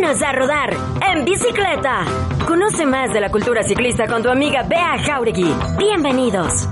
Vámonos a rodar en bicicleta. Conoce más de la cultura ciclista con tu amiga Bea Jauregui. Bienvenidos.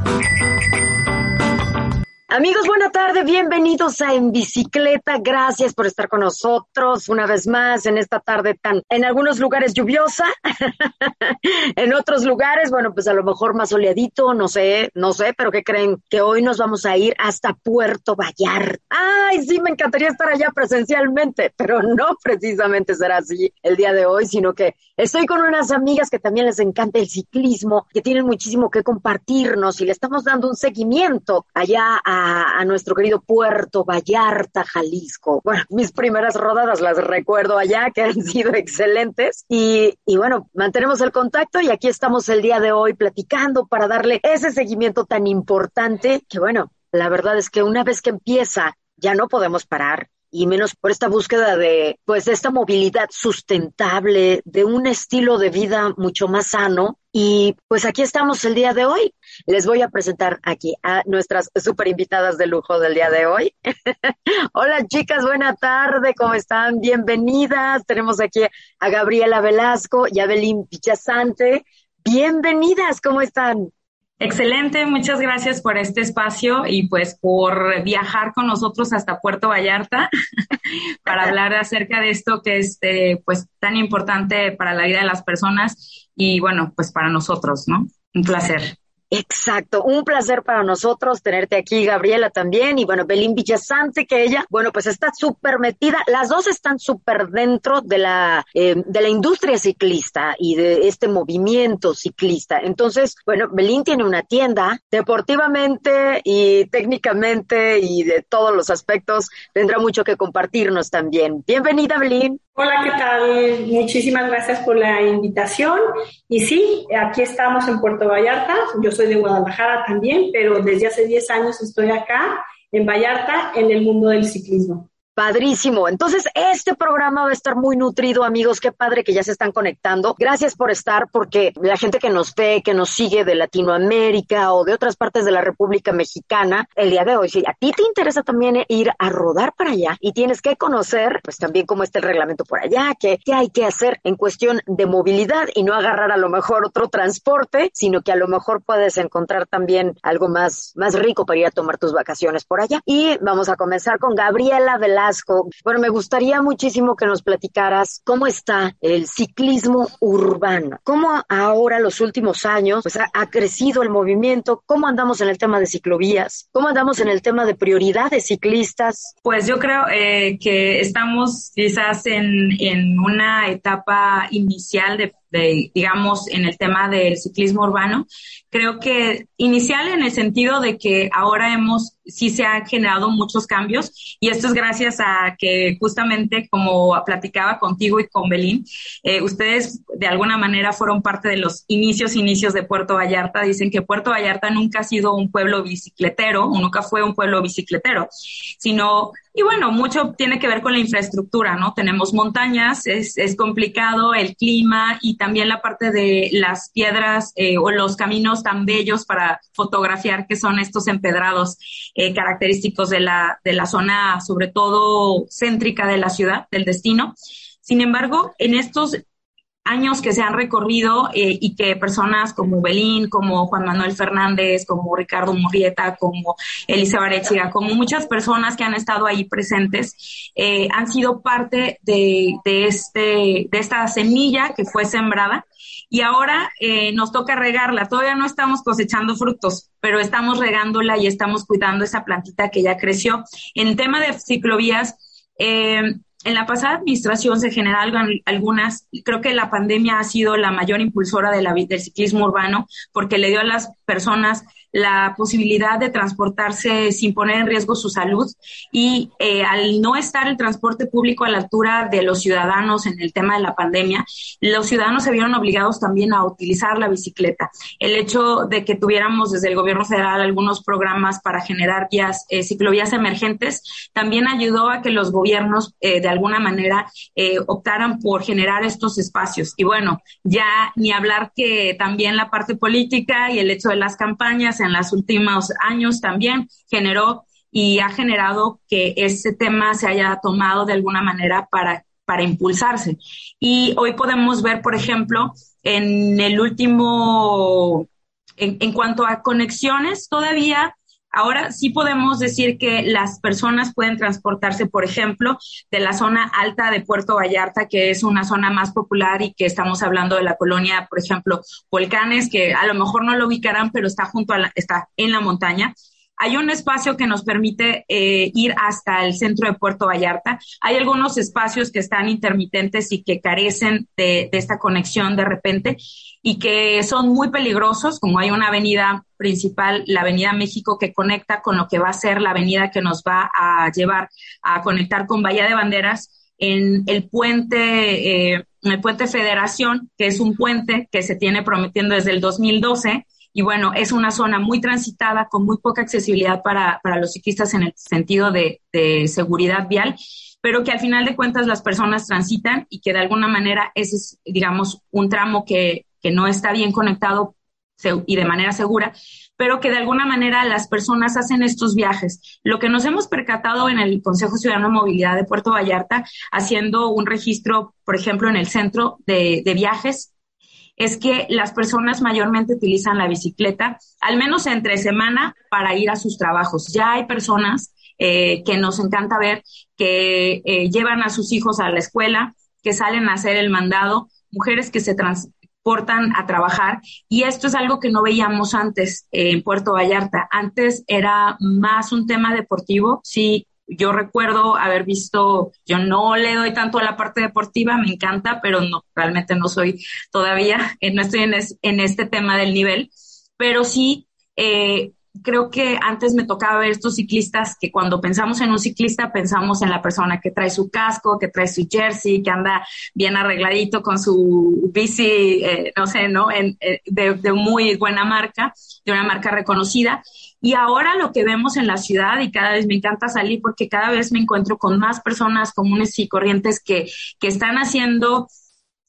Amigos, buena tarde, bienvenidos a En Bicicleta. Gracias por estar con nosotros una vez más en esta tarde tan, en algunos lugares lluviosa, en otros lugares, bueno, pues a lo mejor más soleadito, no sé, no sé, pero ¿qué creen? Que hoy nos vamos a ir hasta Puerto Vallarta. Ay, sí, me encantaría estar allá presencialmente, pero no precisamente será así el día de hoy, sino que estoy con unas amigas que también les encanta el ciclismo, que tienen muchísimo que compartirnos y le estamos dando un seguimiento allá a a, nuestro querido Puerto Vallarta, Jalisco. Bueno, mis primeras rodadas las recuerdo allá, que han sido excelentes. Y, bueno, mantenemos el contacto y aquí estamos el día de hoy platicando para darle ese seguimiento tan importante que bueno, la verdad es que una vez que empieza, ya no podemos parar y menos por esta búsqueda de, pues, esta movilidad sustentable, de un estilo de vida mucho más sano. Y pues aquí estamos el día de hoy. Les voy a presentar aquí a nuestras super invitadas de lujo del día de hoy. Hola chicas, buena tarde, ¿cómo están? Bienvenidas. Tenemos aquí a Gabriela Velasco y a Belín Pichasante. Bienvenidas, ¿cómo están? Excelente, muchas gracias por este espacio y pues por viajar con nosotros hasta Puerto Vallarta para hablar acerca de esto que es eh, pues tan importante para la vida de las personas y bueno, pues para nosotros, ¿no? Un placer. Exacto, un placer para nosotros tenerte aquí, Gabriela también, y bueno, Belín Villasante, que ella, bueno, pues está súper metida, las dos están súper dentro de la, eh, de la industria ciclista y de este movimiento ciclista. Entonces, bueno, Belín tiene una tienda deportivamente y técnicamente y de todos los aspectos, tendrá mucho que compartirnos también. Bienvenida, Belín. Hola, ¿qué tal? Muchísimas gracias por la invitación. Y sí, aquí estamos en Puerto Vallarta. Yo soy de Guadalajara también, pero desde hace 10 años estoy acá en Vallarta en el mundo del ciclismo. Padrísimo. Entonces, este programa va a estar muy nutrido, amigos. Qué padre que ya se están conectando. Gracias por estar, porque la gente que nos ve, que nos sigue de Latinoamérica o de otras partes de la República Mexicana, el día de hoy, si a ti te interesa también ir a rodar para allá y tienes que conocer, pues también cómo está el reglamento por allá, qué, qué hay que hacer en cuestión de movilidad y no agarrar a lo mejor otro transporte, sino que a lo mejor puedes encontrar también algo más, más rico para ir a tomar tus vacaciones por allá. Y vamos a comenzar con Gabriela de bueno, me gustaría muchísimo que nos platicaras cómo está el ciclismo urbano, cómo ahora los últimos años pues, ha, crecido el movimiento, cómo andamos en el tema de ciclovías, cómo andamos en el tema de prioridades ciclistas. Pues yo creo eh, que estamos quizás en, en una etapa inicial de digamos, en el tema del ciclismo urbano. Creo que inicial en el sentido de que ahora hemos, sí se han generado muchos cambios y esto es gracias a que justamente como platicaba contigo y con Belín, eh, ustedes de alguna manera fueron parte de los inicios, inicios de Puerto Vallarta. Dicen que Puerto Vallarta nunca ha sido un pueblo bicicletero, nunca fue un pueblo bicicletero, sino y bueno, mucho tiene que ver con la infraestructura, ¿no? Tenemos montañas, es, es complicado el clima y también la parte de las piedras eh, o los caminos tan bellos para fotografiar que son estos empedrados eh, característicos de la, de la zona, sobre todo céntrica de la ciudad, del destino. Sin embargo, en estos años que se han recorrido eh, y que personas como Belín, como Juan Manuel Fernández, como Ricardo Murrieta, como Elisa Barechiga, como muchas personas que han estado ahí presentes, eh, han sido parte de, de, este, de esta semilla que fue sembrada y ahora eh, nos toca regarla. Todavía no estamos cosechando frutos, pero estamos regándola y estamos cuidando esa plantita que ya creció. En tema de ciclovías, eh, en la pasada administración se generaron algunas, creo que la pandemia ha sido la mayor impulsora de la, del ciclismo urbano porque le dio a las personas la posibilidad de transportarse sin poner en riesgo su salud y eh, al no estar el transporte público a la altura de los ciudadanos en el tema de la pandemia, los ciudadanos se vieron obligados también a utilizar la bicicleta. El hecho de que tuviéramos desde el gobierno federal algunos programas para generar vías, eh, ciclovías emergentes, también ayudó a que los gobiernos eh, de alguna manera optaran por generar estos espacios. Y bueno, ya ni hablar que también la parte política y el hecho de las campañas en los últimos años también generó y ha generado que ese tema se haya tomado de alguna manera para para impulsarse. Y hoy podemos ver, por ejemplo, en el último, en, en cuanto a conexiones, todavía Ahora sí podemos decir que las personas pueden transportarse, por ejemplo, de la zona alta de Puerto Vallarta, que es una zona más popular y que estamos hablando de la colonia, por ejemplo, Volcanes, que a lo mejor no lo ubicarán, pero está junto a la, está en la montaña. Hay un espacio que nos permite eh, ir hasta el centro de Puerto Vallarta. Hay algunos espacios que están intermitentes y que carecen de, esta conexión de repente y que son muy peligrosos, como hay una avenida principal, la Avenida México, que conecta con lo que va a ser la avenida que nos va a llevar a conectar con Bahía de Banderas en el puente, eh, el puente Federación, que es un puente que se tiene prometiendo desde el 2012 y bueno, es una zona muy transitada con muy poca accesibilidad para, para los ciclistas en el sentido de, seguridad vial, pero que al final de cuentas las personas transitan y que de alguna manera ese es, digamos, un tramo que, que no está bien conectado y de manera segura, pero que de alguna manera las personas hacen estos viajes. Lo que nos hemos percatado en el Consejo Ciudadano de Movilidad de Puerto Vallarta, haciendo un registro, por ejemplo, en el centro de viajes, es que las personas mayormente utilizan la bicicleta, al menos entre semana, para ir a sus trabajos. Ya hay personas eh, que nos encanta ver que eh, llevan a sus hijos a la escuela, que salen a hacer el mandado, mujeres que se transportan a trabajar y esto es algo que no veíamos antes en Puerto Vallarta. Antes era más un tema deportivo, sí, yo recuerdo haber visto, yo no le doy tanto a la parte deportiva, me encanta, pero no, realmente no soy todavía, eh, no estoy en, en este tema del nivel, pero sí eh, creo que antes me tocaba ver estos ciclistas que cuando pensamos en un ciclista pensamos en la persona que trae su casco, que trae su jersey, que anda bien arregladito con su bici, eh, no sé, ¿no? En, eh, de, de, muy buena marca, de una marca reconocida. Y ahora lo que vemos en la ciudad, y cada vez me encanta salir porque cada vez me encuentro con más personas comunes y corrientes que, que están haciendo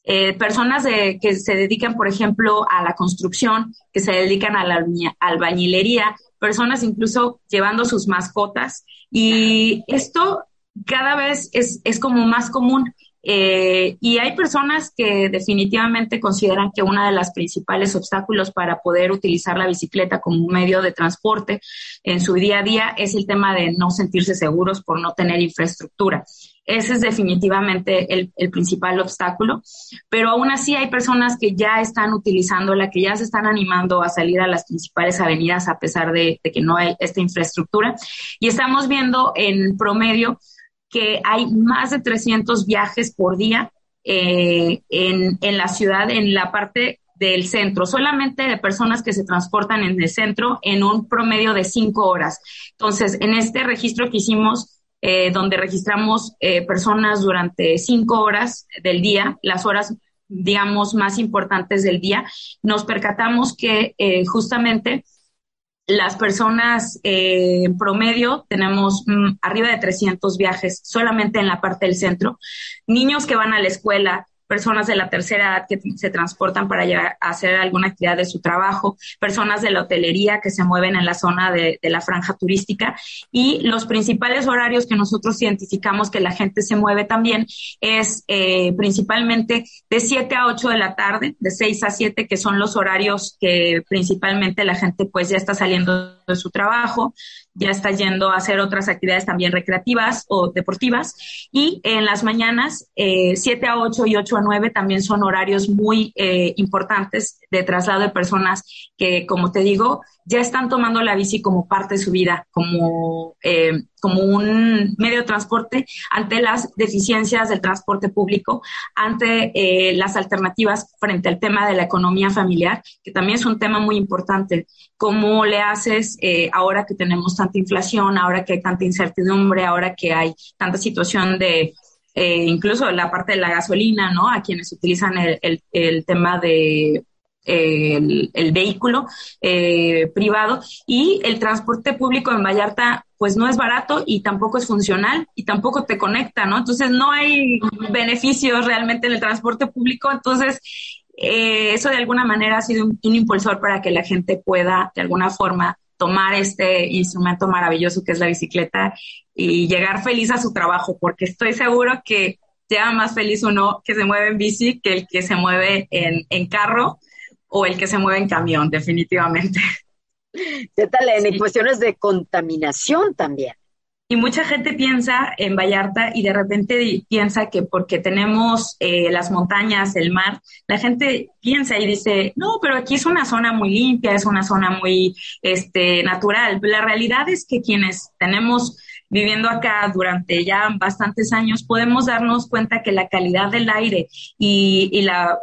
eh, personas de, que se dedican, por ejemplo, a la construcción, que se dedican a la albañilería, personas incluso llevando sus mascotas. Y esto cada vez es, es como más común. Eh, y hay personas que definitivamente consideran que uno de los principales obstáculos para poder utilizar la bicicleta como un medio de transporte en su día a día es el tema de no sentirse seguros por no tener infraestructura. Ese es definitivamente el, principal obstáculo, pero aún así hay personas que ya están utilizándola, que ya se están animando a salir a las principales avenidas a pesar de que no hay esta infraestructura. Y estamos viendo en promedio que hay más de 300 viajes por día eh, en, en la ciudad, en la parte del centro, solamente de personas que se transportan en el centro en un promedio de cinco horas. Entonces, en este registro que hicimos, eh, donde registramos eh, personas durante cinco horas del día, las horas, digamos, más importantes del día, nos percatamos que eh, justamente las personas eh, en promedio tenemos mm, arriba de 300 viajes solamente en la parte del centro. Niños que van a la escuela, personas de la tercera edad que se transportan para llegar a hacer alguna actividad de su trabajo, personas de la hotelería que se mueven en la zona de, la franja turística. Y los principales horarios que nosotros identificamos que la gente se mueve también es eh, principalmente de 7 a 8 de la tarde, de 6 a 7, que son los horarios que principalmente la gente pues ya está saliendo de su trabajo, ya está yendo a hacer otras actividades también recreativas o deportivas. Y en las mañanas, eh, 7 a 8 y 8 a 9 también son horarios muy eh, importantes de traslado de personas que, como te digo, ya están tomando la bici como parte de su vida, como, eh, como un medio de transporte ante las deficiencias del transporte público, ante eh, las alternativas frente al tema de la economía familiar, que también es un tema muy importante. ¿Cómo le haces eh, ahora que tenemos tanta inflación, ahora que hay tanta incertidumbre, ahora que hay tanta situación de incluso la parte de la gasolina, ¿no? A quienes utilizan el, el tema de el, el, vehículo eh, privado. Y el transporte público en Vallarta pues no es barato y tampoco es funcional y tampoco te conecta, ¿no? Entonces no hay beneficios realmente en el transporte público, entonces eh, eso de alguna manera ha sido un, un impulsor para que la gente pueda de alguna forma tomar este instrumento maravilloso que es la bicicleta y llegar feliz a su trabajo, porque estoy seguro que sea más feliz uno que se mueve en bici que el que se mueve en, en carro o el que se mueve en camión, definitivamente. ¿Qué tal en cuestiones de contaminación también? Y mucha gente piensa en Vallarta y de repente piensa que porque tenemos eh, las montañas, el mar, la gente piensa y dice, no, pero aquí es una zona muy limpia, es una zona muy este, natural. La realidad es que quienes tenemos viviendo acá durante ya bastantes años, podemos darnos cuenta que la calidad del aire y, la,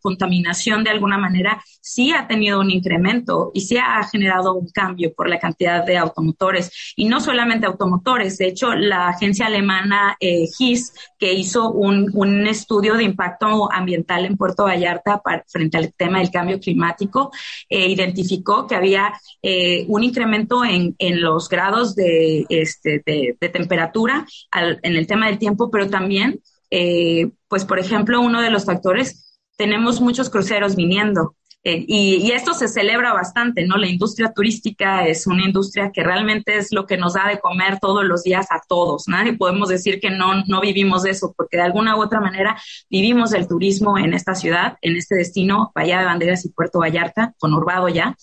contaminación de alguna manera sí ha tenido un incremento y sí ha generado un cambio por la cantidad de automotores. Y no solamente automotores, de hecho, la agencia alemana eh, GIS, que hizo un, un, estudio de impacto ambiental en Puerto Vallarta para, frente al tema del cambio climático, eh, identificó que había eh, un incremento en, en los grados de este, de, temperatura en el tema del tiempo, pero también, eh, pues por ejemplo, uno de los factores, tenemos muchos cruceros viniendo. Eh, y, esto se celebra bastante, ¿no? La industria turística es una industria que realmente es lo que nos da de comer todos los días a todos. Nadie podemos decir que no, no vivimos de eso, porque de alguna u otra manera vivimos del turismo en esta ciudad, en este destino, Bahía de Banderas y Puerto Vallarta, conurbado ya.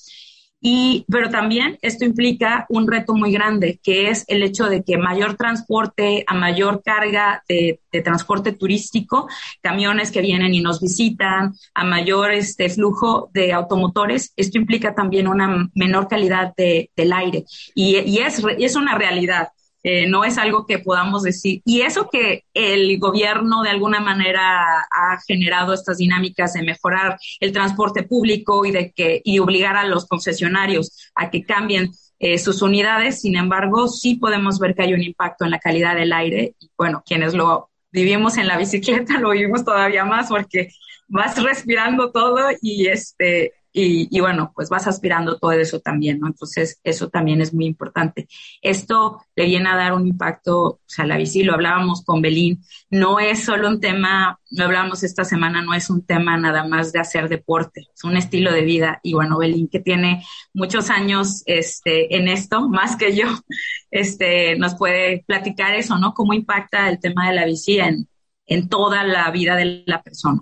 Y, pero también esto implica un reto muy grande, que es el hecho de que mayor transporte, a mayor carga de, transporte turístico, camiones que vienen y nos visitan, a mayor este flujo de automotores, esto implica también una menor calidad de, del aire. Y, y es, es una realidad. Eh, no es algo que podamos decir. Y eso que el gobierno de alguna manera ha generado estas dinámicas de mejorar el transporte público y de que y obligar a los concesionarios a que cambien eh, sus unidades, sin embargo, sí podemos ver que hay un impacto en la calidad del aire. Y bueno, quienes lo vivimos en la bicicleta lo vivimos todavía más porque vas respirando todo y este y, bueno, pues vas aspirando todo eso también, ¿no? Entonces, eso también es muy importante. Esto le viene a dar un impacto, o sea, la bici, lo hablábamos con Belín, no es solo un tema, lo hablábamos esta semana, no es un tema nada más de hacer deporte, es un estilo de vida. Y bueno, Belín, que tiene muchos años este, en esto, más que yo, este, nos puede platicar eso, ¿no? Cómo impacta el tema de la bici en, en toda la vida de la persona.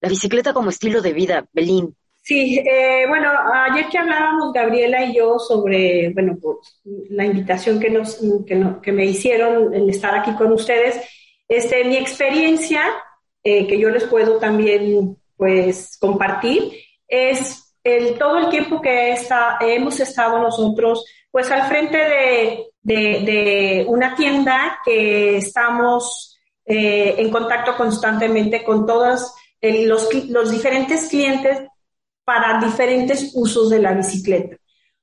La bicicleta como estilo de vida, Belín, Sí, eh, bueno, ayer que hablábamos Gabriela y yo sobre, bueno, pues, la invitación que, nos, que, me hicieron en estar aquí con ustedes, este, mi experiencia, eh, que yo les puedo también, pues, compartir, es el, todo el tiempo que está, hemos estado nosotros, pues, al frente de, de, una tienda que estamos eh, en contacto constantemente con todos los, los diferentes clientes para diferentes usos de la bicicleta.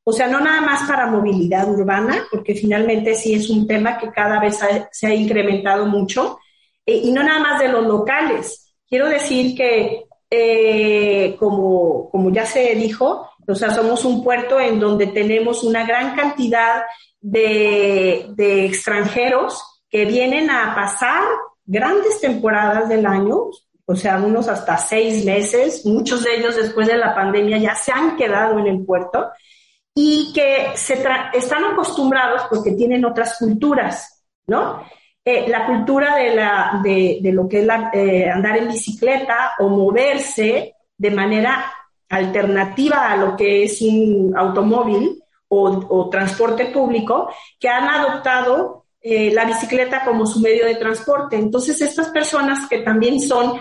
O sea, no nada más para movilidad urbana, porque finalmente sí es un tema que cada vez se ha incrementado mucho, eh, y no nada más de los locales. Quiero decir que, eh, como, como ya se dijo, o sea, somos un puerto en donde tenemos una gran cantidad de, de extranjeros que vienen a pasar grandes temporadas del año, o sea, unos hasta seis meses, muchos de ellos después de la pandemia ya se han quedado en el puerto y que se están acostumbrados porque tienen otras culturas, ¿no? Eh, la cultura de, la, de, de lo que es eh, andar en bicicleta o moverse de manera alternativa a lo que es un automóvil o, o transporte público, que han adoptado eh, la bicicleta como su medio de transporte. Entonces, estas personas que también son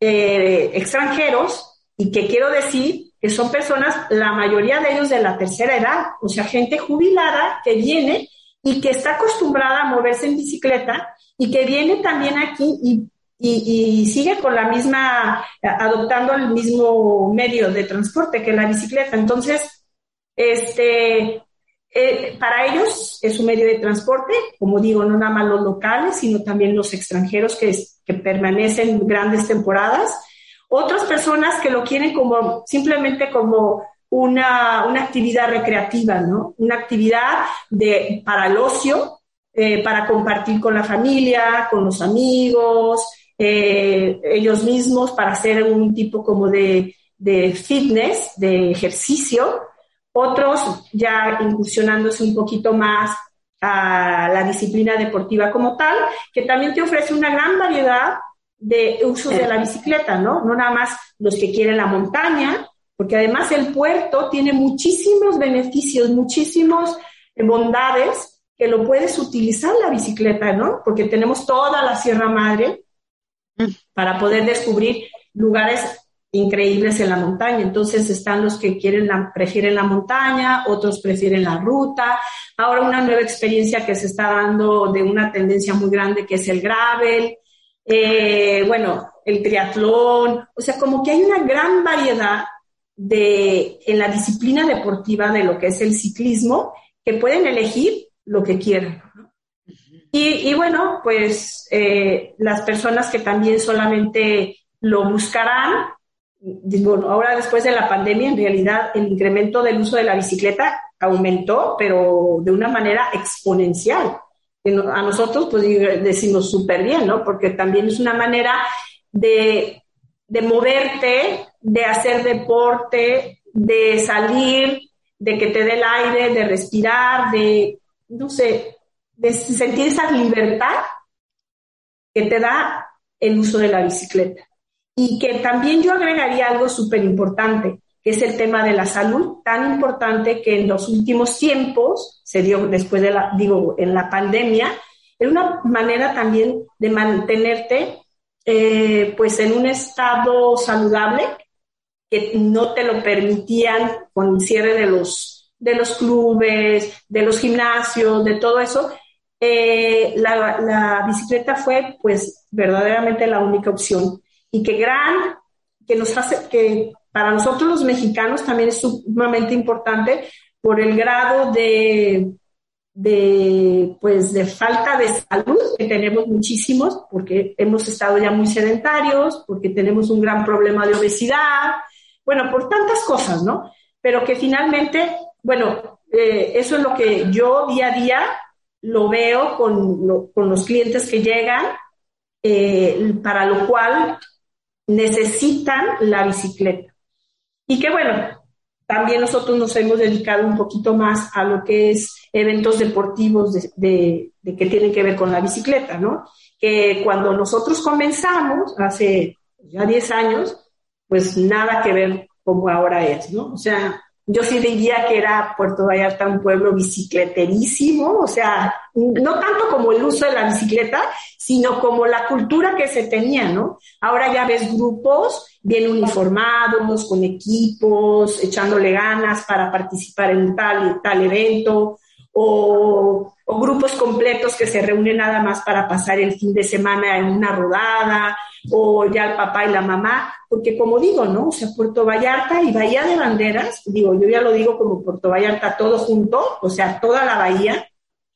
eh, extranjeros y que quiero decir que son personas, la mayoría de ellos de la tercera edad, o sea, gente jubilada que viene y que está acostumbrada a moverse en bicicleta y que viene también aquí y, y, sigue con la misma, adoptando el mismo medio de transporte que la bicicleta. Entonces, este, eh, para ellos es un medio de transporte, como digo, no nada más los locales, sino también los extranjeros que, que permanecen grandes temporadas. Otras personas que lo quieren como simplemente como una, una actividad recreativa, ¿no? Una actividad de, para el ocio, eh, para compartir con la familia, con los amigos, eh, ellos mismos, para hacer un tipo como de, de fitness, de ejercicio otros ya incursionándose un poquito más a la disciplina deportiva como tal, que también te ofrece una gran variedad de usos de la bicicleta, ¿no? No nada más los que quieren la montaña, porque además el puerto tiene muchísimos beneficios, muchísimos bondades que lo puedes utilizar la bicicleta, ¿no? Porque tenemos toda la Sierra Madre para poder descubrir lugares increíbles en la montaña. Entonces están los que quieren prefieren la montaña, otros prefieren la ruta. Ahora una nueva experiencia que se está dando de una tendencia muy grande que es el gravel. Eh, bueno, el triatlón. O sea, como que hay una gran variedad de, en la disciplina deportiva de lo que es el ciclismo, que pueden elegir lo que quieran. Y, bueno, pues eh, las personas que también solamente lo buscarán, bueno, ahora después de la pandemia, en realidad el incremento del uso de la bicicleta aumentó, pero de una manera exponencial. A nosotros, pues decimos súper bien, ¿no? Porque también es una manera de, de moverte, de hacer deporte, de salir, de que te dé el aire, de respirar, de, no sé, de sentir esa libertad que te da el uso de la bicicleta. Y que también yo agregaría algo súper importante, que es el tema de la salud, tan importante que en los últimos tiempos, se dio después de la, digo, en la pandemia, es una manera también de mantenerte eh, pues en un estado saludable que no te lo permitían con el cierre de los, de los clubes, de los gimnasios, de todo eso. Eh, la, la, bicicleta fue pues verdaderamente la única opción y que gran, que nos hace, que para nosotros los mexicanos también es sumamente importante por el grado de, de, pues, de falta de salud, que tenemos muchísimos, porque hemos estado ya muy sedentarios, porque tenemos un gran problema de obesidad, bueno, por tantas cosas, ¿no? Pero que finalmente, bueno, eh, eso es lo que yo día a día lo veo con, con los clientes que llegan, eh, para lo cual necesitan la bicicleta. Y que bueno, también nosotros nos hemos dedicado un poquito más a lo que es eventos deportivos de, que tienen que ver con la bicicleta, ¿no? Que cuando nosotros comenzamos, hace ya 10 años, pues nada que ver como ahora es, ¿no? O sea, yo sí diría que era Puerto Vallarta un pueblo bicicleterísimo, o sea, no tanto como el uso de la bicicleta, sino como la cultura que se tenía, ¿no? Ahora ya ves grupos bien uniformados, con equipos, echándole ganas para participar en tal y tal evento, o, grupos completos que se reúnen nada más para pasar el fin de semana en una rodada, o ya el papá y la mamá, porque como digo, ¿no? O sea, Puerto Vallarta y Bahía de Banderas, digo, yo ya lo digo como Puerto Vallarta todo junto, o sea, toda la bahía,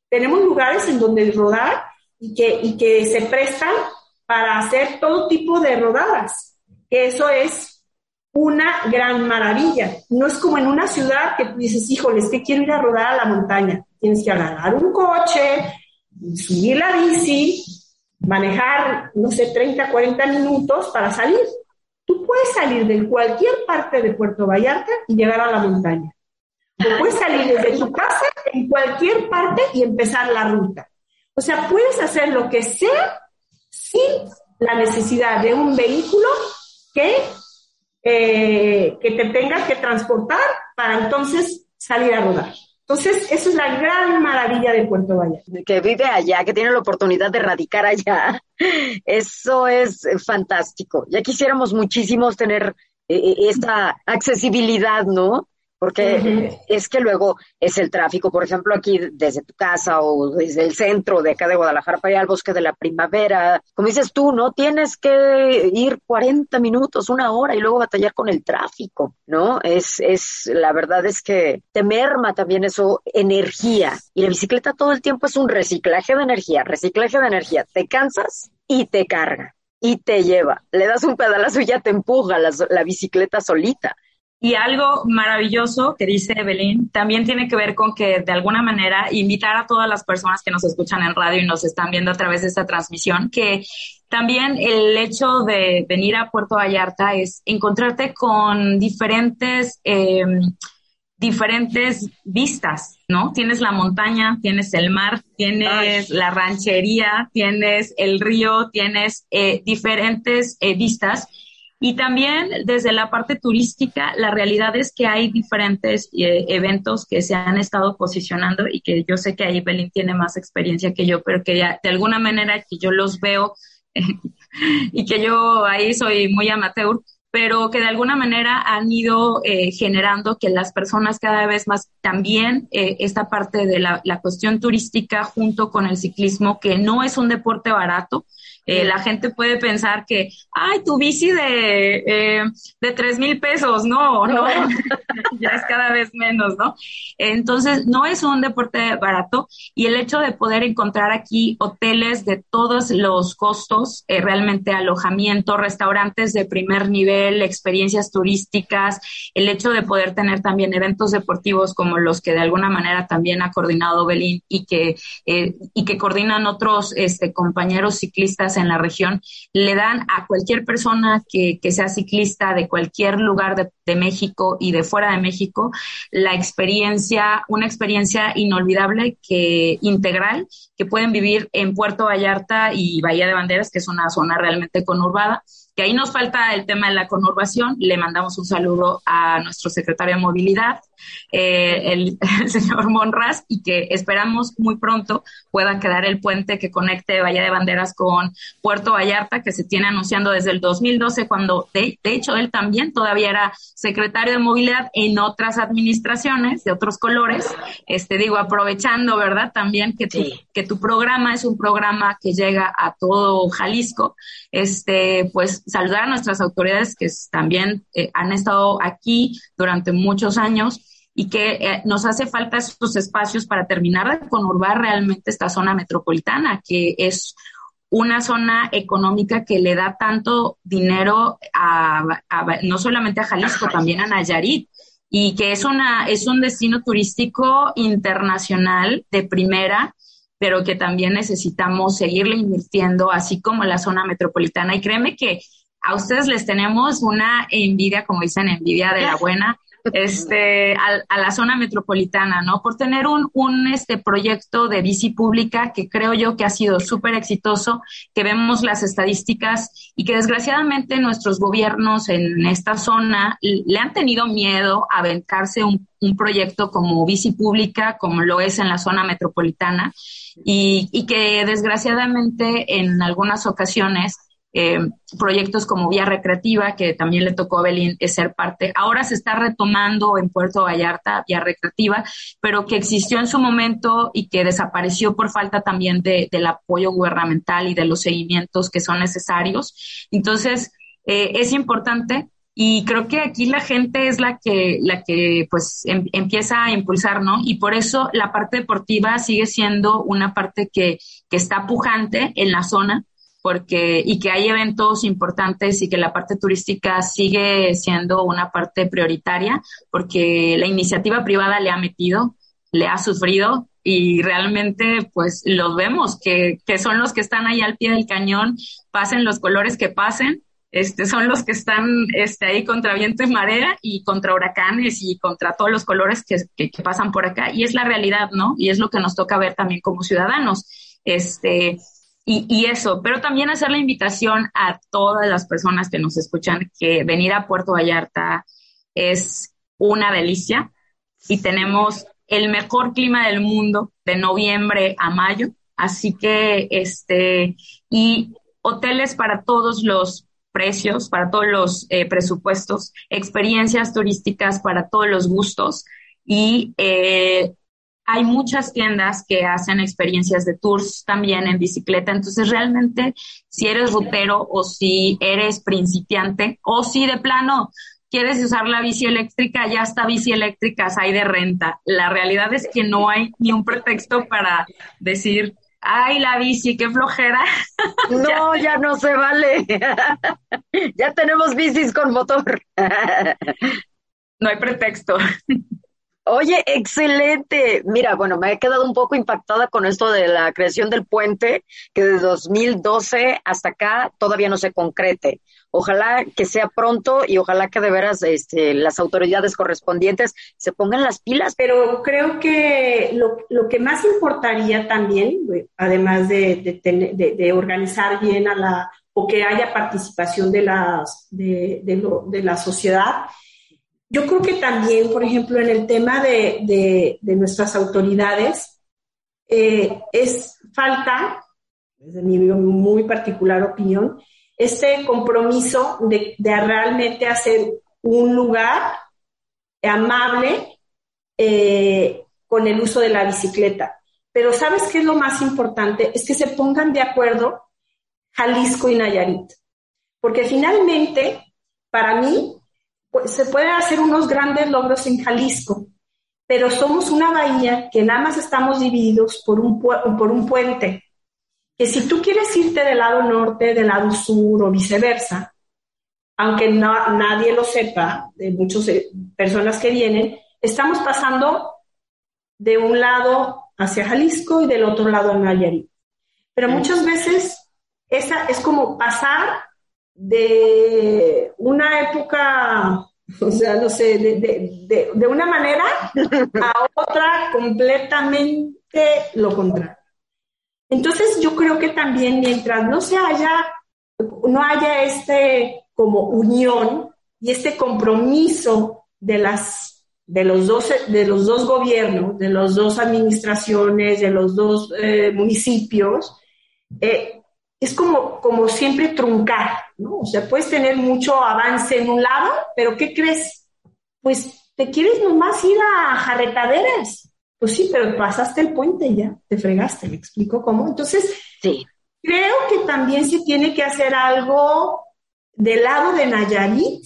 tenemos lugares en donde rodar y que, y que se prestan para hacer todo tipo de rodadas. Eso es una gran maravilla. No es como en una ciudad que tú dices, híjole, es que quiero ir a rodar a la montaña. Tienes que agarrar un coche, subir la bici, manejar, no sé, 30, 40 minutos para salir. Tú puedes salir de cualquier parte de Puerto Vallarta y llegar a la montaña. O puedes salir desde tu casa en cualquier parte y empezar la ruta. O sea, puedes hacer lo que sea sin la necesidad de un vehículo que, eh, que te tenga que transportar para entonces salir a rodar. Entonces, eso es la gran maravilla de Puerto Vallarta. Que vive allá, que tiene la oportunidad de radicar allá. Eso es fantástico. Ya quisiéramos muchísimos tener eh, esta accesibilidad, ¿no? Porque es que luego es el tráfico, por ejemplo, aquí desde tu casa o desde el centro de acá de Guadalajara para ir al bosque de la primavera, como dices tú, ¿no? Tienes que ir 40 minutos, una hora y luego batallar con el tráfico, ¿no? Es, es, la verdad es que te merma también eso, energía. Y la bicicleta todo el tiempo es un reciclaje de energía, reciclaje de energía. Te cansas y te carga y te lleva. Le das un pedalazo y ya te empuja la bicicleta solita. Y algo maravilloso que dice Evelyn también tiene que ver con que de alguna manera invitar a todas las personas que nos escuchan en radio y nos están viendo a través de esta transmisión, que también el hecho de venir a Puerto Vallarta es encontrarte con diferentes, em, diferentes vistas ¿no? Tienes la montaña, tienes el mar, tienes la ranchería, tienes el río, tienes eh, diferentes eh, vistas. Y también desde la parte turística, la realidad es que hay diferentes eh, eventos que se han estado posicionando y que yo sé que ahí Belín tiene más experiencia que yo, pero que ya, de alguna manera que yo los veo y que yo ahí soy muy amateur, pero que de alguna manera han ido eh, generando que las personas cada vez más también eh, esta parte de la, la, cuestión turística junto con el ciclismo, que no es un deporte barato, eh, la gente puede pensar que, ay, tu bici de, eh, de tres mil pesos, no, no, ya es cada vez menos, ¿no? Entonces, no es un deporte barato y el hecho de poder encontrar aquí hoteles de todos los costos, eh, realmente alojamiento, restaurantes de primer nivel, experiencias turísticas, el hecho de poder tener también eventos deportivos como los que de alguna manera también ha coordinado Belín y que, eh, y que coordinan otros este, compañeros ciclistas en la región le dan a cualquier persona que, sea ciclista de cualquier lugar de, de, México y de fuera de México la experiencia, una experiencia inolvidable que integral que pueden vivir en Puerto Vallarta y Bahía de Banderas, que es una zona realmente conurbada que ahí nos falta el tema de la conurbación. Le mandamos un saludo a nuestro secretario de Movilidad, eh, el, señor Monras, y que esperamos muy pronto pueda quedar el puente que conecte Bahía de Banderas con Puerto Vallarta, que se tiene anunciando desde el 2012, cuando de, hecho él también todavía era secretario de Movilidad en otras administraciones de otros colores. Este digo, aprovechando, ¿verdad? También que tu, que tu programa es un programa que llega a todo Jalisco. Este, pues saludar a nuestras autoridades que también eh, han estado aquí durante muchos años y que eh, nos hace falta estos espacios para terminar de conurbar realmente esta zona metropolitana, que es una zona económica que le da tanto dinero a, no solamente a Jalisco, también a Nayarit y que es una es un destino turístico internacional de primera pero que también necesitamos seguirle invirtiendo, así como la zona metropolitana. Y créeme que a ustedes les tenemos una envidia, como dicen, envidia de la buena, este, a, la zona metropolitana, ¿no? Por tener un, un este proyecto de bici pública que creo yo que ha sido súper exitoso, que vemos las estadísticas y que desgraciadamente nuestros gobiernos en esta zona le han tenido miedo a aventarse un, un proyecto como bici pública, como lo es en la zona metropolitana, y, y que desgraciadamente en algunas ocasiones eh, proyectos como Vía Recreativa, que también le tocó a Belín ser parte. Ahora se está retomando en Puerto Vallarta Vía Recreativa, pero que existió en su momento y que desapareció por falta también de, del apoyo gubernamental y de los seguimientos que son necesarios. Entonces, eh, es importante y creo que aquí la gente es la que, la que pues em, empieza a impulsar, ¿no? Y por eso la parte deportiva sigue siendo una parte que, que está pujante en la zona porque y que hay eventos importantes y que la parte turística sigue siendo una parte prioritaria porque la iniciativa privada le ha metido, le ha sufrido y realmente pues los vemos que, que son los que están ahí al pie del cañón, pasen los colores que pasen, este, son los que están este, ahí contra viento y marea y contra huracanes y contra todos los colores que, pasan por acá. Y es la realidad, ¿no? Y es lo que nos toca ver también como ciudadanos. Este, y, y, eso, pero también hacer la invitación a todas las personas que nos escuchan que venir a Puerto Vallarta es una delicia y tenemos el mejor clima del mundo de noviembre a mayo, así que este y hoteles para todos los precios, para todos los eh, presupuestos, experiencias turísticas para todos los gustos y eh, hay muchas tiendas que hacen experiencias de tours también en bicicleta. Entonces, realmente, si eres rutero o si eres principiante o si de plano quieres usar la bici eléctrica, ya está bici eléctricas hay de renta. La realidad es que no hay ni un pretexto para decir, ay, la bici, qué flojera. No, ya no se vale. ya tenemos bicis con motor. no hay pretexto. Oye, excelente. Mira, bueno, me he quedado un poco impactada con esto de la creación del puente, que de 2012 hasta acá todavía no se concrete. Ojalá que sea pronto y ojalá que de veras este, las autoridades correspondientes se pongan las pilas. Pero creo que lo, lo que más importaría también, además de, de, de, organizar bien a la, o que haya participación de, las, de, de la sociedad, yo creo que también, por ejemplo, en el tema de, nuestras autoridades, eh, es falta, desde mi muy particular opinión, este compromiso de, realmente hacer un lugar amable eh, con el uso de la bicicleta. Pero ¿sabes qué es lo más importante? Es que se pongan de acuerdo Jalisco y Nayarit. Porque finalmente, para mí, se pueden hacer unos grandes logros en Jalisco, pero somos una bahía que nada más estamos divididos por un, por un puente. Que si tú quieres irte del lado norte, del lado sur o viceversa, aunque no, nadie lo sepa, de muchas eh, personas que vienen, estamos pasando de un lado hacia Jalisco y del otro lado a Nayarit. Pero muchas veces esa es como pasar de una época, o sea, no sé, de, una manera a otra completamente lo contrario. Entonces yo creo que también mientras no se haya, no haya este como unión y este compromiso de las de los dos de los dos gobiernos, de las dos administraciones, de los dos eh, municipios, eh, es como, como siempre truncar, ¿no? O sea, puedes tener mucho avance en un lado, pero ¿qué crees? Pues te quieres nomás ir a jarretaderas. Pues sí, pero pasaste el puente ya, te fregaste, ¿me explico cómo? Entonces, sí. creo que también se tiene que hacer algo del lado de Nayarit,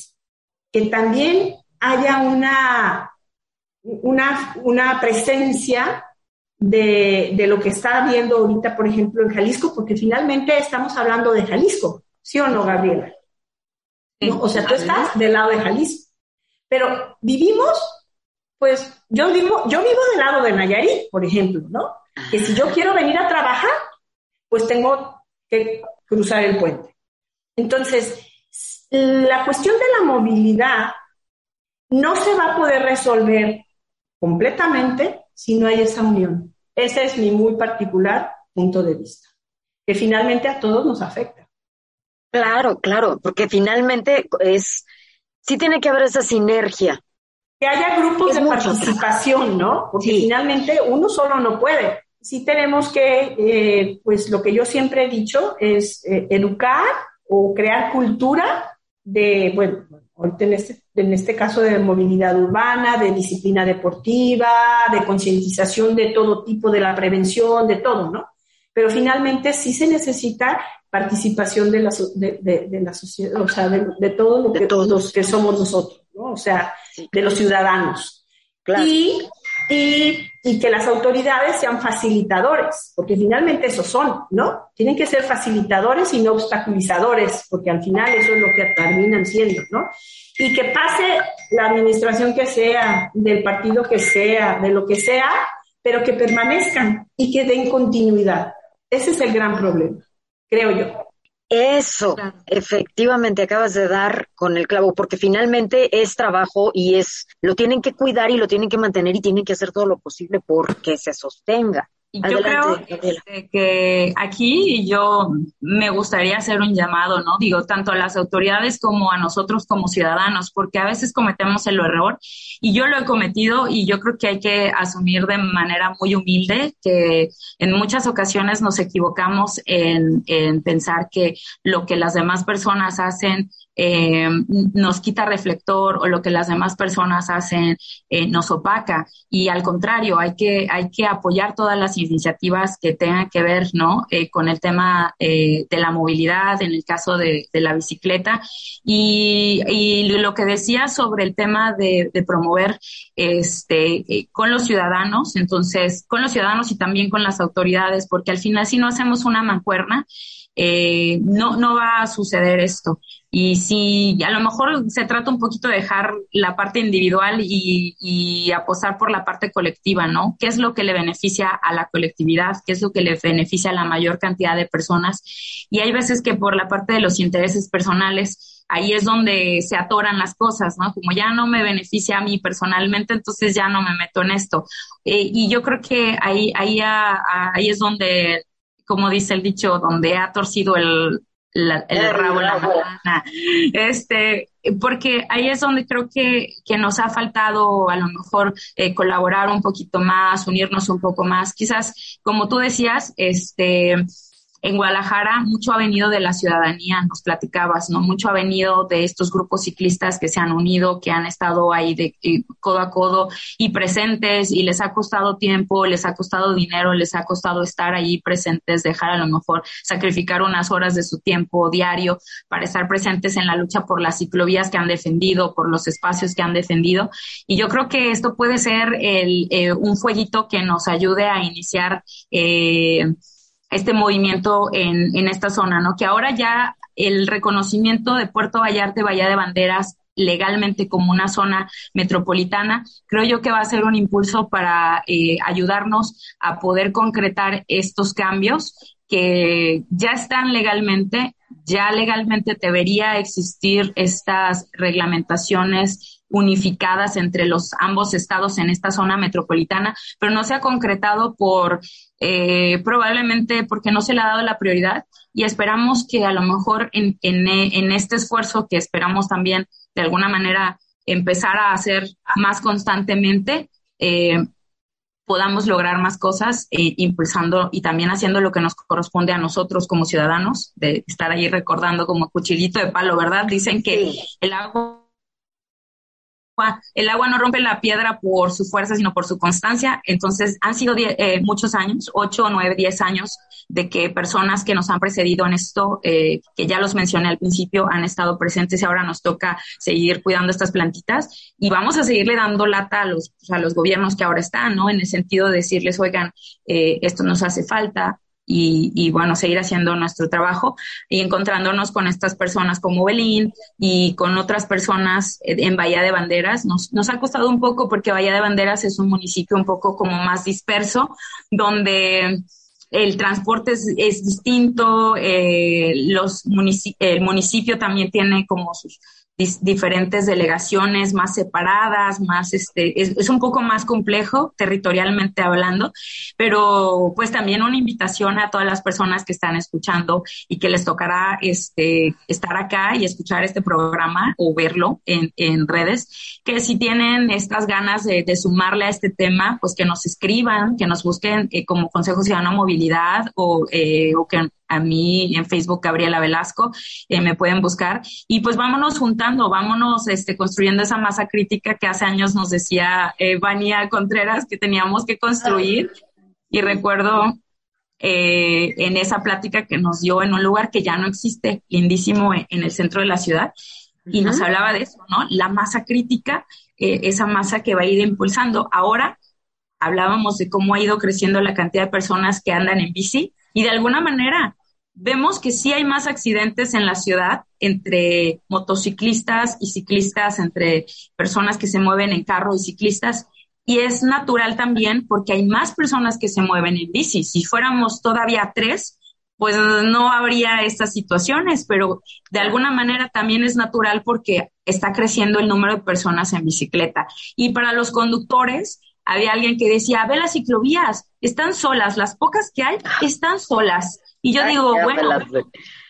que también haya una, una, una presencia de, lo que está viendo ahorita, por ejemplo, en Jalisco, porque finalmente estamos hablando de Jalisco, ¿sí o no, Gabriela? O sea, tú estás del lado de Jalisco. Pero vivimos, pues yo vivo, yo vivo del lado de Nayarit, por ejemplo, ¿no? Que si yo quiero venir a trabajar, pues tengo que cruzar el puente. Entonces, la cuestión de la movilidad no se va a poder resolver completamente si no hay esa unión. Ese es mi muy particular punto de vista, que finalmente a todos nos afecta. Claro, claro, porque finalmente es, sí tiene que haber esa sinergia. Que haya grupos de participación, ¿no? Porque finalmente uno solo no puede. Sí tenemos que, eh, pues lo que yo siempre he dicho es eh, educar o crear cultura de, bueno, ahorita en este, en este caso de movilidad urbana, de disciplina deportiva, de concientización de todo tipo, de la prevención, de todo, ¿no? Pero finalmente sí se necesita participación de la, de, la sociedad, o sea, de, todos lo que, todos los que somos nosotros, ¿no? O sea, de los ciudadanos. Claro. Y y, y, que las autoridades sean facilitadores, porque finalmente esos son, ¿no? Tienen que ser facilitadores y no obstaculizadores, porque al final eso es lo que terminan siendo, ¿no? Y que pase la administración que sea, del partido que sea, de lo que sea, pero que permanezcan y que den continuidad. Ese es el gran problema, creo yo. Eso, efectivamente, acabas de dar con el clavo, porque finalmente es trabajo y es, lo tienen que cuidar y lo tienen que mantener y tienen que hacer todo lo posible porque se sostenga. Y yo creo este, que aquí yo me gustaría hacer un llamado, ¿no? Digo, tanto a las autoridades como a nosotros como ciudadanos, porque a veces cometemos el error y yo lo he cometido y yo creo que hay que asumir de manera muy humilde que en muchas ocasiones nos equivocamos en, en pensar que lo que las demás personas hacen eh, nos quita reflector o lo que las demás personas hacen eh, nos opaca. Y al contrario, hay que, hay que apoyar todas las iniciativas que tengan que ver ¿no? Eh, con el tema de la movilidad, en el caso de, la bicicleta. Y, lo que decía sobre el tema de, de promover este, con los ciudadanos, entonces, con los ciudadanos y también con las autoridades, porque al final si no hacemos una mancuerna, eh, no, no va a suceder esto. Y si a lo mejor se trata un poquito de dejar la parte individual y, y, apostar por la parte colectiva, ¿no? ¿Qué es lo que le beneficia a la colectividad? ¿Qué es lo que le beneficia a la mayor cantidad de personas? Y hay veces que por la parte de los intereses personales, ahí es donde se atoran las cosas, ¿no? Como ya no me beneficia a mí personalmente, entonces ya no me meto en esto. Eh, y yo creo que ahí, ahí, ahí es donde, como dice el dicho, donde ha torcido el, el rabo la banana. Este, porque ahí es donde creo que, que nos ha faltado a lo mejor eh, colaborar un poquito más, unirnos un poco más. Quizás, como tú decías, este, en Guadalajara mucho ha venido de la ciudadanía, nos platicabas, ¿no? Mucho ha venido de estos grupos ciclistas que se han unido, que han estado ahí de, eh, codo a codo y presentes y les ha costado tiempo, les ha costado dinero, les ha costado estar ahí presentes, dejar a lo mejor sacrificar unas horas de su tiempo diario para estar presentes en la lucha por las ciclovías que han defendido, por los espacios que han defendido. Y yo creo que esto puede ser el, eh, un fueguito que nos ayude a iniciar eh, este movimiento en, en esta zona, ¿no? Que ahora ya el reconocimiento de Puerto Vallarta y Bahía de Banderas legalmente como una zona metropolitana, creo yo que va a ser un impulso para eh, ayudarnos a poder concretar estos cambios que ya están legalmente, ya legalmente debería existir estas reglamentaciones unificadas entre los ambos estados en esta zona metropolitana, pero no se ha concretado por eh, probablemente porque no se le ha dado la prioridad y esperamos que a lo mejor en, en, este esfuerzo que esperamos también de alguna manera empezar a hacer más constantemente, eh, podamos lograr más cosas eh, impulsando y también haciendo lo que nos corresponde a nosotros como ciudadanos, de estar ahí recordando como cuchillito de palo, ¿verdad? Dicen que el agua el agua no rompe la piedra por su fuerza, sino por su constancia. Entonces, han sido eh, muchos años, ocho, nueve, diez años, de que personas que nos han precedido en esto, eh, que ya los mencioné al principio, han estado presentes y ahora nos toca seguir cuidando estas plantitas y vamos a seguirle dando lata a los, a los gobiernos que ahora están, ¿no? En el sentido de decirles, oigan, eh, esto nos hace falta, y, bueno, seguir haciendo nuestro trabajo y encontrándonos con estas personas como Belín y con otras personas en Bahía de Banderas. Nos, nos ha costado un poco porque Bahía de Banderas es un municipio un poco como más disperso, donde el transporte es, distinto, eh, los el municipio también tiene como sus diferentes delegaciones más separadas, más este, es, un poco más complejo territorialmente hablando, pero pues también una invitación a todas las personas que están escuchando y que les tocará este, estar acá y escuchar este programa o verlo en, en redes, que si tienen estas ganas de, sumarle a este tema, pues que nos escriban, que nos busquen eh, como Consejo Ciudadano Movilidad o, eh, o que a mí en Facebook Gabriela Velasco, eh, me pueden buscar. Y pues vámonos juntando, vámonos este, construyendo esa masa crítica que hace años nos decía eh, Vania Contreras que teníamos que construir. Y recuerdo eh, en esa plática que nos dio en un lugar que ya no existe, lindísimo en, el centro de la ciudad. Y nos hablaba de eso, ¿no? La masa crítica, eh, esa masa que va a ir impulsando. Ahora hablábamos de cómo ha ido creciendo la cantidad de personas que andan en bici y de alguna manera vemos que sí hay más accidentes en la ciudad entre motociclistas y ciclistas, entre personas que se mueven en carro y ciclistas. Y es natural también porque hay más personas que se mueven en bici. Si fuéramos todavía tres, pues no habría estas situaciones, pero de alguna manera también es natural porque está creciendo el número de personas en bicicleta. Y para los conductores, había alguien que decía, ve las ciclovías, están solas, las pocas que hay están solas. Y yo digo, bueno,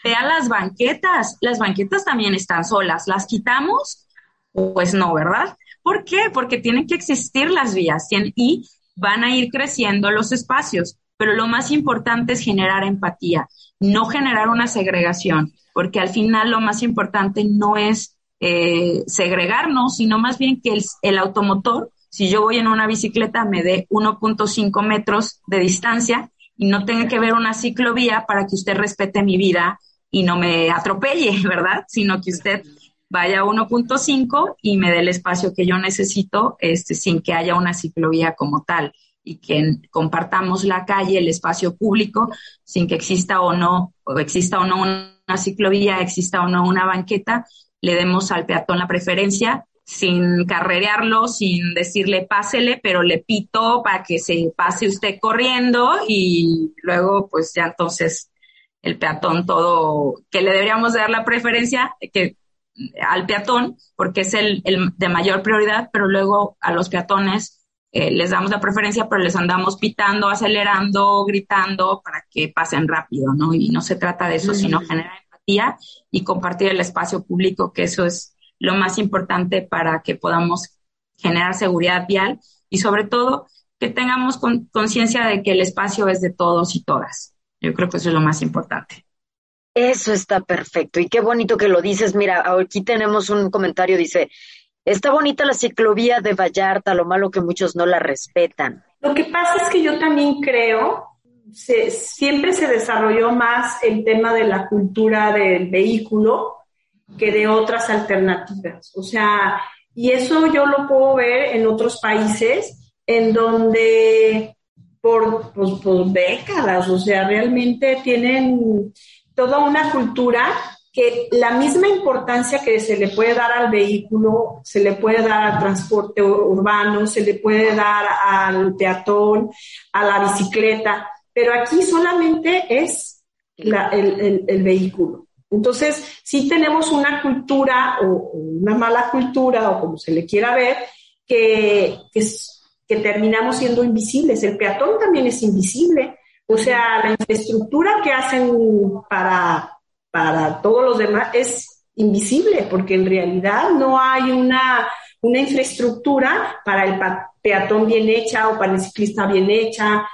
vea las banquetas, las banquetas también están solas, ¿las quitamos? Pues no, ¿verdad? ¿Por qué? Porque tienen que existir las vías y van a ir creciendo los espacios, pero lo más importante es generar empatía, no generar una segregación, porque al final lo más importante no es eh, segregarnos, sino más bien que el, el automotor, si yo voy en una bicicleta, me dé 1.5 metros de distancia y no tenga que ver una ciclovía para que usted respete mi vida y no me atropelle, ¿verdad? Sino que usted vaya a 1.5 y me dé el espacio que yo necesito este, sin que haya una ciclovía como tal. y que compartamos la calle, el espacio público, sin que exista o no, o exista o no una ciclovía, exista o no una banqueta, le demos al peatón la preferencia sin carrerearlo, sin decirle pásele, pero le pito para que se pase usted corriendo y luego pues ya entonces el peatón todo, que le deberíamos dar la preferencia que al peatón porque es el, de mayor prioridad, pero luego a los peatones eh, les damos la preferencia, pero les andamos pitando, acelerando, gritando para que pasen rápido, ¿no? Y no se trata de eso, sino generar empatía y compartir el espacio público, que eso es lo más importante para que podamos generar seguridad vial y sobre todo que tengamos conciencia de que el espacio es de todos y todas. Yo creo que eso es lo más importante. Eso está perfecto y qué bonito que lo dices. Mira, aquí tenemos un comentario, dice, está bonita la ciclovía de Vallarta, lo malo que muchos no la respetan. Lo que pasa es que yo también creo, siempre se desarrolló más el tema de la cultura del vehículo que de otras alternativas. O sea, y eso yo lo puedo ver en otros países en donde por, pues, por décadas, o sea, realmente tienen toda una cultura que la misma importancia que se le puede dar al vehículo, se le puede dar al transporte urbano, se le puede dar al peatón, a la bicicleta, pero aquí solamente es el vehículo. Entonces, sí tenemos una cultura o, una mala cultura o como se le quiera ver, que, que, terminamos siendo invisibles. El peatón también es invisible. O sea, la infraestructura que hacen para, para todos los demás es invisible, porque en realidad no hay una, una infraestructura para el peatón bien hecha o para el ciclista bien hecha,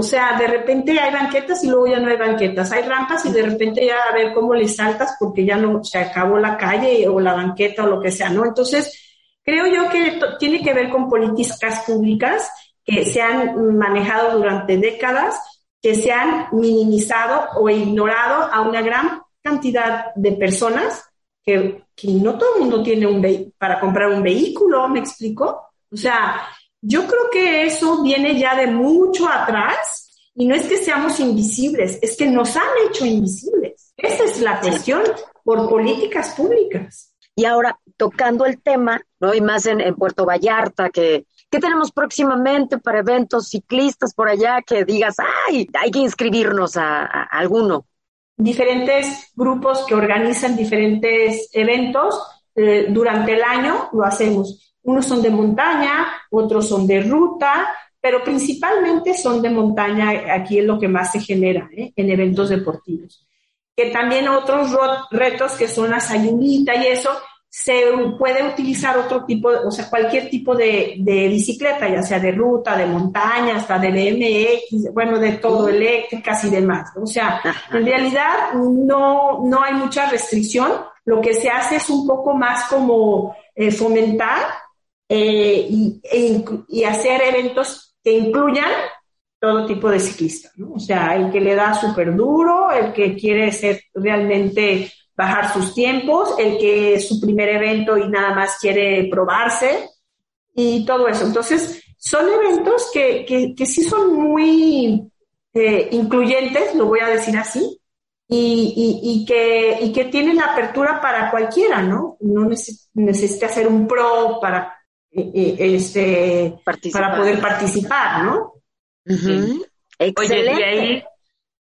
o sea, de repente hay banquetas y luego ya no hay banquetas. Hay rampas y de repente ya a ver cómo le saltas porque ya no se acabó la calle o la banqueta o lo que sea, ¿no? Entonces, creo yo que tiene que ver con políticas públicas que se han manejado durante décadas, que se han minimizado o ignorado a una gran cantidad de personas que, que no todo el mundo tiene un para comprar un vehículo, ¿me explico? O sea, yo creo que eso viene ya de mucho atrás y no es que seamos invisibles, es que nos han hecho invisibles. Esa es la cuestión por políticas públicas. Y ahora, tocando el tema, ¿no? Y más en, Puerto Vallarta, que, ¿qué tenemos próximamente para eventos ciclistas por allá que digas, ay, hay que inscribirnos a, alguno? Diferentes grupos que organizan diferentes eventos eh, durante el año lo hacemos. Unos son de montaña, otros son de ruta, pero principalmente son de montaña, aquí es lo que más se genera ¿eh? en eventos deportivos. Que también otros retos que son la sayunita y eso, se puede utilizar otro tipo, o sea, cualquier tipo de, bicicleta, ya sea de ruta, de montaña, hasta de BMX, bueno, de todo, eléctricas y demás. O sea, en realidad no, no hay mucha restricción. Lo que se hace es un poco más como eh, fomentar eh, y, e y, hacer eventos que incluyan todo tipo de ciclistas, ¿no? O sea, el que le da súper duro, el que quiere ser realmente bajar sus tiempos, el que es su primer evento y nada más quiere probarse y todo eso. Entonces, son eventos que, que, que sí son muy eh, incluyentes, lo voy a decir así, y, y, y, que, y que tienen apertura para cualquiera, ¿no? No necesita ser un pro para este, para poder participar, ¿no? Oye, y ahí,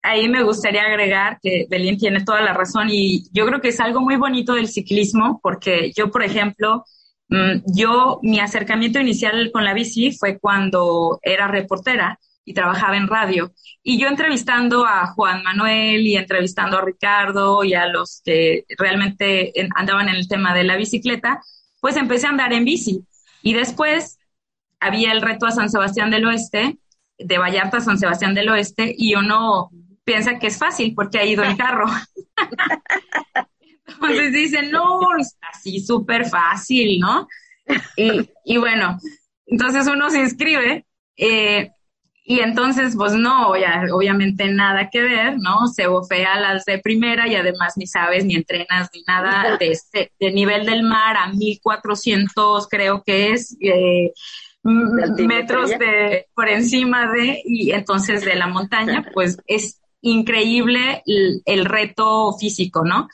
ahí me gustaría agregar que Belén tiene toda la razón y yo creo que es algo muy bonito del ciclismo porque yo, por ejemplo, mm, yo, mi acercamiento inicial con la bici fue cuando era reportera y trabajaba en radio. Y yo entrevistando a Juan Manuel y entrevistando a Ricardo y a los que realmente andaban en el tema de la bicicleta, pues empecé a andar en bici. Y después había el reto a San Sebastián del Oeste, de Vallarta a San Sebastián del Oeste, y uno piensa que es fácil porque ha ido en carro. Entonces dicen, no, así súper fácil, ¿no? Y, y, bueno, entonces uno se inscribe eh, y entonces, pues no, ya, obviamente nada que ver, ¿no? Se bofea las de primera y además ni sabes, ni entrenas, ni nada de, este, de nivel del mar a 1400 creo que es. Eh, metros de, por encima de, y entonces de la montaña, pues es increíble el, reto físico, ¿no?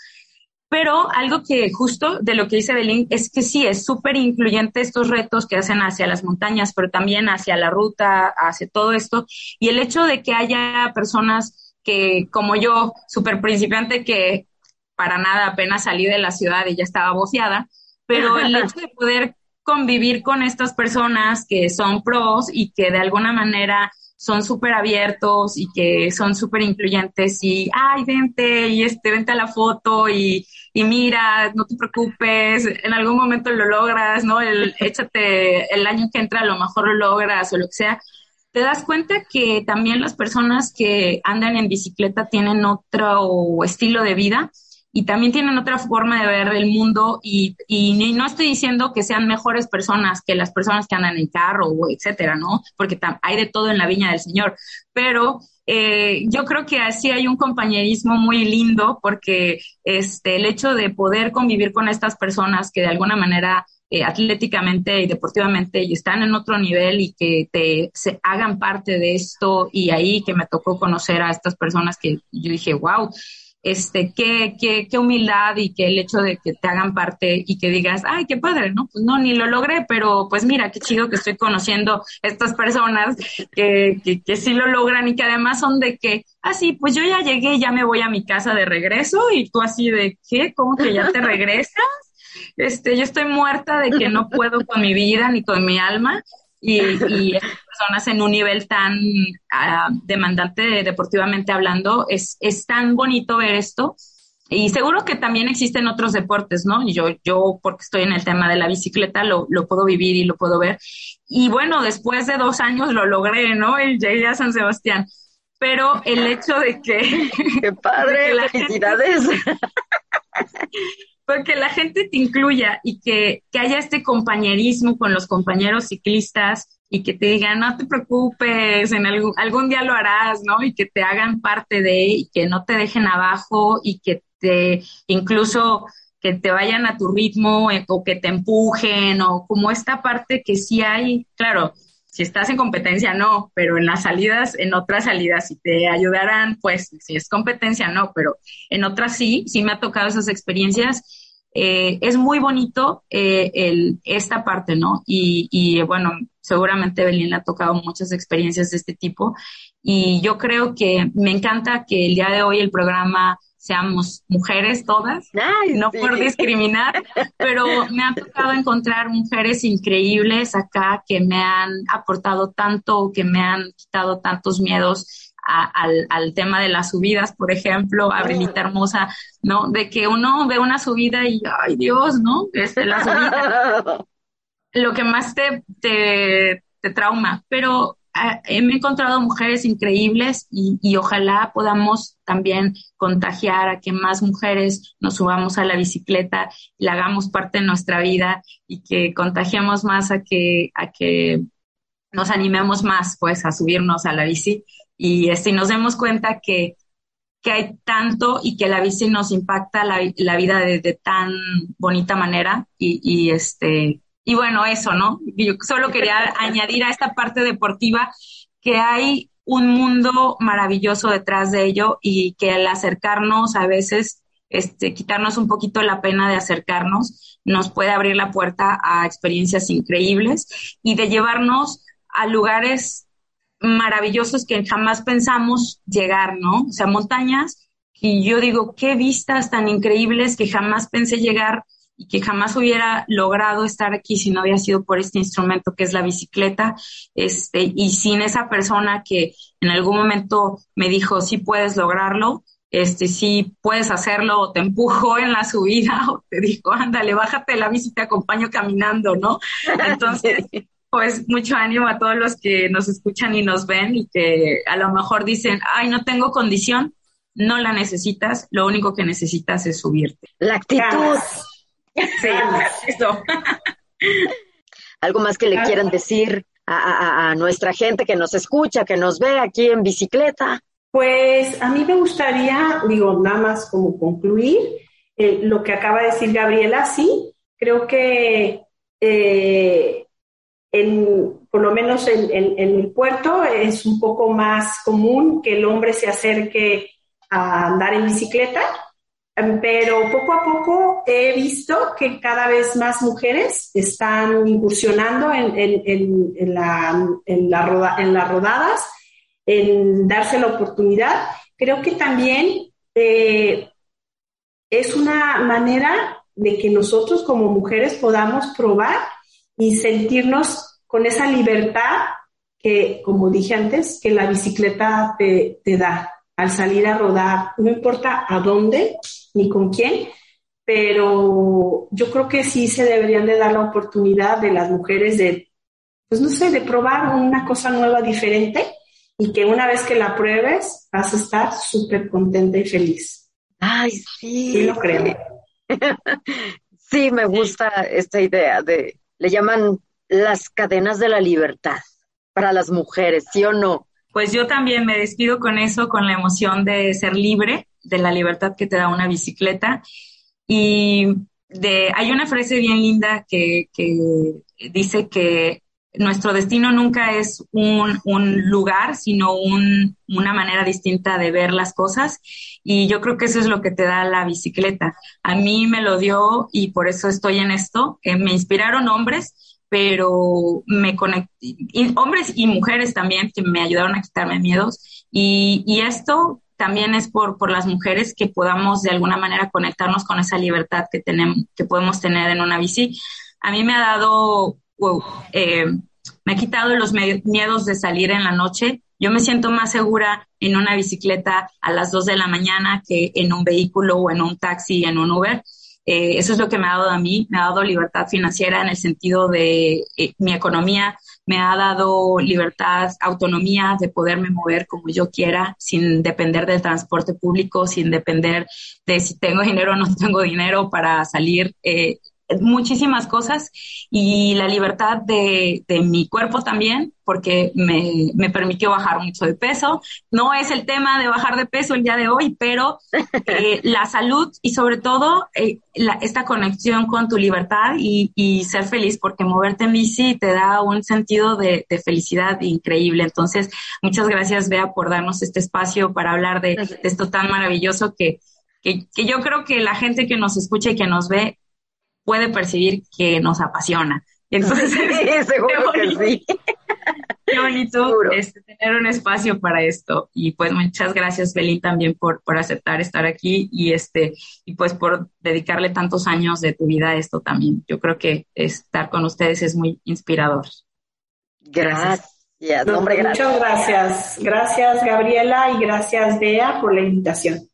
Pero algo que justo de lo que dice Belín es que sí, es súper incluyente estos retos que hacen hacia las montañas, pero también hacia la ruta, hacia todo esto. Y el hecho de que haya personas que, como yo, súper principiante, que para nada apenas salí de la ciudad y ya estaba boceada, pero el hecho de poder convivir con estas personas que son pros y que de alguna manera son súper abiertos y que son súper incluyentes y, ay, vente y este, vente a la foto y, y mira, no te preocupes, en algún momento lo logras, ¿no? El, échate el año que entra, a lo mejor lo logras o lo que sea. Te das cuenta que también las personas que andan en bicicleta tienen otro estilo de vida y también tienen otra forma de ver el mundo y, y, no estoy diciendo que sean mejores personas que las personas que andan en carro o etcétera, ¿no? Porque hay de todo en la viña del Señor, pero eh, yo creo que así hay un compañerismo muy lindo porque este, el hecho de poder convivir con estas personas que de alguna manera eh, atléticamente y deportivamente están en otro nivel y que te se hagan parte de esto y ahí que me tocó conocer a estas personas que yo dije, wow, este, qué, qué, qué humildad y que el hecho de que te hagan parte y que digas, ay, qué padre, ¿no? Pues no, ni lo logré, pero pues mira, qué chido que estoy conociendo estas personas que, que, que sí lo logran y que además son de que, ah, sí, pues yo ya llegué, ya me voy a mi casa de regreso y tú así de, ¿qué? ¿Cómo que ya te regresas? Este, yo estoy muerta de que no puedo con mi vida ni con mi alma y, y personas en un nivel tan ah, demandante deportivamente hablando, es, es tan bonito ver esto. Y seguro que también existen otros deportes, ¿no? Yo, yo porque estoy en el tema de la bicicleta, lo, lo puedo vivir y lo puedo ver. Y bueno, después de dos años lo logré, ¿no? El llegué a San Sebastián. Pero el hecho de que... ¡Qué padre! ¡Felicidades! porque la gente te incluya y que, que haya este compañerismo con los compañeros ciclistas y que te digan, no te preocupes, en algún, algún día lo harás, ¿no? Y que te hagan parte de, y que no te dejen abajo y que te, incluso que te vayan a tu ritmo eh, o que te empujen o como esta parte que sí hay, claro, si estás en competencia no, pero en las salidas, en otras salidas, si te ayudarán, pues si es competencia no, pero en otras sí, sí me ha tocado esas experiencias. Eh, es muy bonito eh, el, esta parte, ¿no? Y, y bueno, seguramente Belén le ha tocado muchas experiencias de este tipo. Y yo creo que me encanta que el día de hoy el programa seamos mujeres todas, no por discriminar, pero me ha tocado encontrar mujeres increíbles acá que me han aportado tanto, que me han quitado tantos miedos al, al, tema de las subidas, por ejemplo, a Hermosa, ¿no? De que uno ve una subida y, ay Dios, ¿no? Este, la subida, lo que más te, te, te trauma, pero he encontrado mujeres increíbles y, ojalá podamos también contagiar a que más mujeres nos subamos a la bicicleta y la hagamos parte de nuestra vida y que contagiemos más a que, a que nos animemos más pues a subirnos a la bici. Y este, nos demos cuenta que, que hay tanto y que la bici nos impacta la, la vida de, de, tan bonita manera y, y este y bueno, eso, ¿no? Yo solo quería añadir a esta parte deportiva que hay un mundo maravilloso detrás de ello y que al acercarnos a veces, este, quitarnos un poquito la pena de acercarnos, nos puede abrir la puerta a experiencias increíbles y de llevarnos a lugares maravillosos que jamás pensamos llegar, ¿no? O sea, montañas y yo digo, qué vistas tan increíbles que jamás pensé llegar y que jamás hubiera logrado estar aquí si no había sido por este instrumento que es la bicicleta, este, y sin esa persona que en algún momento me dijo, sí puedes lograrlo, este, sí puedes hacerlo, o te empujó en la subida, o te dijo, ándale, bájate la bici, te acompaño caminando, ¿no? Entonces, pues mucho ánimo a todos los que nos escuchan y nos ven y que a lo mejor dicen, ay, no tengo condición, no la necesitas, lo único que necesitas es subirte. La actitud. Sí, eso. ¿Algo más que le quieran decir a, nuestra gente que nos escucha, que nos ve aquí en bicicleta? Pues a mí me gustaría, digo, nada más como concluir eh, lo que acaba de decir Gabriela, sí, creo que eh, en, por lo menos en, el puerto es un poco más común que el hombre se acerque a andar en bicicleta, pero poco a poco he visto que cada vez más mujeres están incursionando en, la, en, las rodadas, en darse la oportunidad. Creo que también eh, es una manera de que nosotros como mujeres podamos probar y sentirnos con esa libertad que, como dije antes, que la bicicleta te, da al salir a rodar, no importa a dónde ni con quién, pero yo creo que sí se deberían de dar la oportunidad de las mujeres de, pues no sé, de probar una cosa nueva, diferente, y que una vez que la pruebes vas a estar súper contenta y feliz. Ay, sí. Sí, lo creo. sí, me gusta esta idea de, le llaman las cadenas de la libertad para las mujeres, ¿sí o no? Pues yo también me despido con eso, con la emoción de ser libre, de la libertad que te da una bicicleta. Y de, hay una frase bien linda que, dice que nuestro destino nunca es un, lugar, sino un, una manera distinta de ver las cosas. Y yo creo que eso es lo que te da la bicicleta. A mí me lo dio y por eso estoy en esto. que me inspiraron hombres, pero me conecté, y hombres y mujeres también, que me ayudaron a quitarme miedos. Y, y esto también es por, por las mujeres que podamos de alguna manera conectarnos con esa libertad que tenemos, que podemos tener en una bici. A mí me ha dado eh, me ha quitado los miedos de salir en la noche. Yo me siento más segura en una bicicleta a las dos de la mañana que en un vehículo o en un taxi, en un Uber. Eh, eso es lo que me ha dado a mí, me ha dado libertad financiera en el sentido de eh, mi economía, me ha dado libertad, autonomía de poderme mover como yo quiera, sin depender del transporte público, sin depender de si tengo dinero o no tengo dinero para salir. Eh, muchísimas cosas y la libertad de, de mi cuerpo también, porque me, me, permitió bajar mucho de peso. No es el tema de bajar de peso el día de hoy, pero eh, la salud y sobre todo eh, la, esta conexión con tu libertad y, y, ser feliz, porque moverte en bici te da un sentido de, de, felicidad increíble. Entonces, muchas gracias, Bea, por darnos este espacio para hablar de, de esto tan maravilloso que, que, que yo creo que la gente que nos escucha y que nos ve puede percibir que nos apasiona. entonces, seguro que sí. Qué bonito este, tener un espacio para esto. Y pues muchas gracias, Belín, también por, por aceptar estar aquí y este, y pues por dedicarle tantos años de tu vida a esto también. Yo creo que estar con ustedes es muy inspirador. Gracias. gracias. Muchas gracias. Gracias, Gabriela, y gracias, Bea, por la invitación.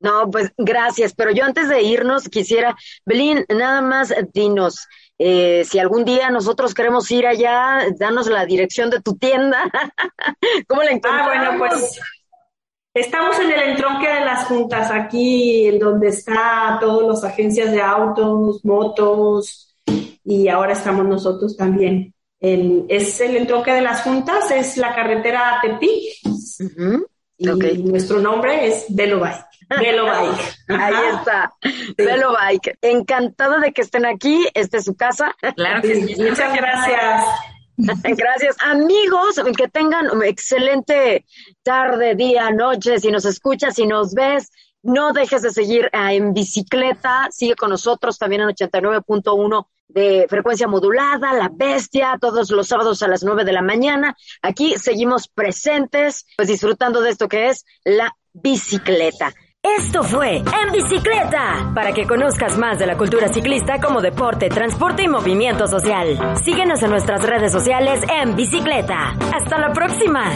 No, pues gracias, pero yo antes de irnos quisiera, Belín, nada más dinos, eh, si algún día nosotros queremos ir allá, danos la dirección de tu tienda. ¿Cómo la encontramos? Ah, bueno, pues estamos en el entronque de las juntas, aquí en donde está todas las agencias de autos, motos, y ahora estamos nosotros también. es el entronque de las juntas, es la carretera Tepic, y nuestro nombre es Delobay. Velo Bike. Ahí está. Velo Bike. Encantada de que estén aquí. Esta es su casa. Claro que sí. Muchas gracias. Gracias, amigos, que tengan una excelente tarde, día, noche, si nos escuchas, si nos ves, no dejes de seguir En Bicicleta, sigue con nosotros también en 89.1 de frecuencia modulada, La Bestia, todos los sábados a las 9 de la mañana. Aquí seguimos presentes, pues disfrutando de esto que es la bicicleta. Esto fue En Bicicleta, para que conozcas más de la cultura ciclista como deporte, transporte y movimiento social. Síguenos en nuestras redes sociales en Bicicleta. Hasta la próxima.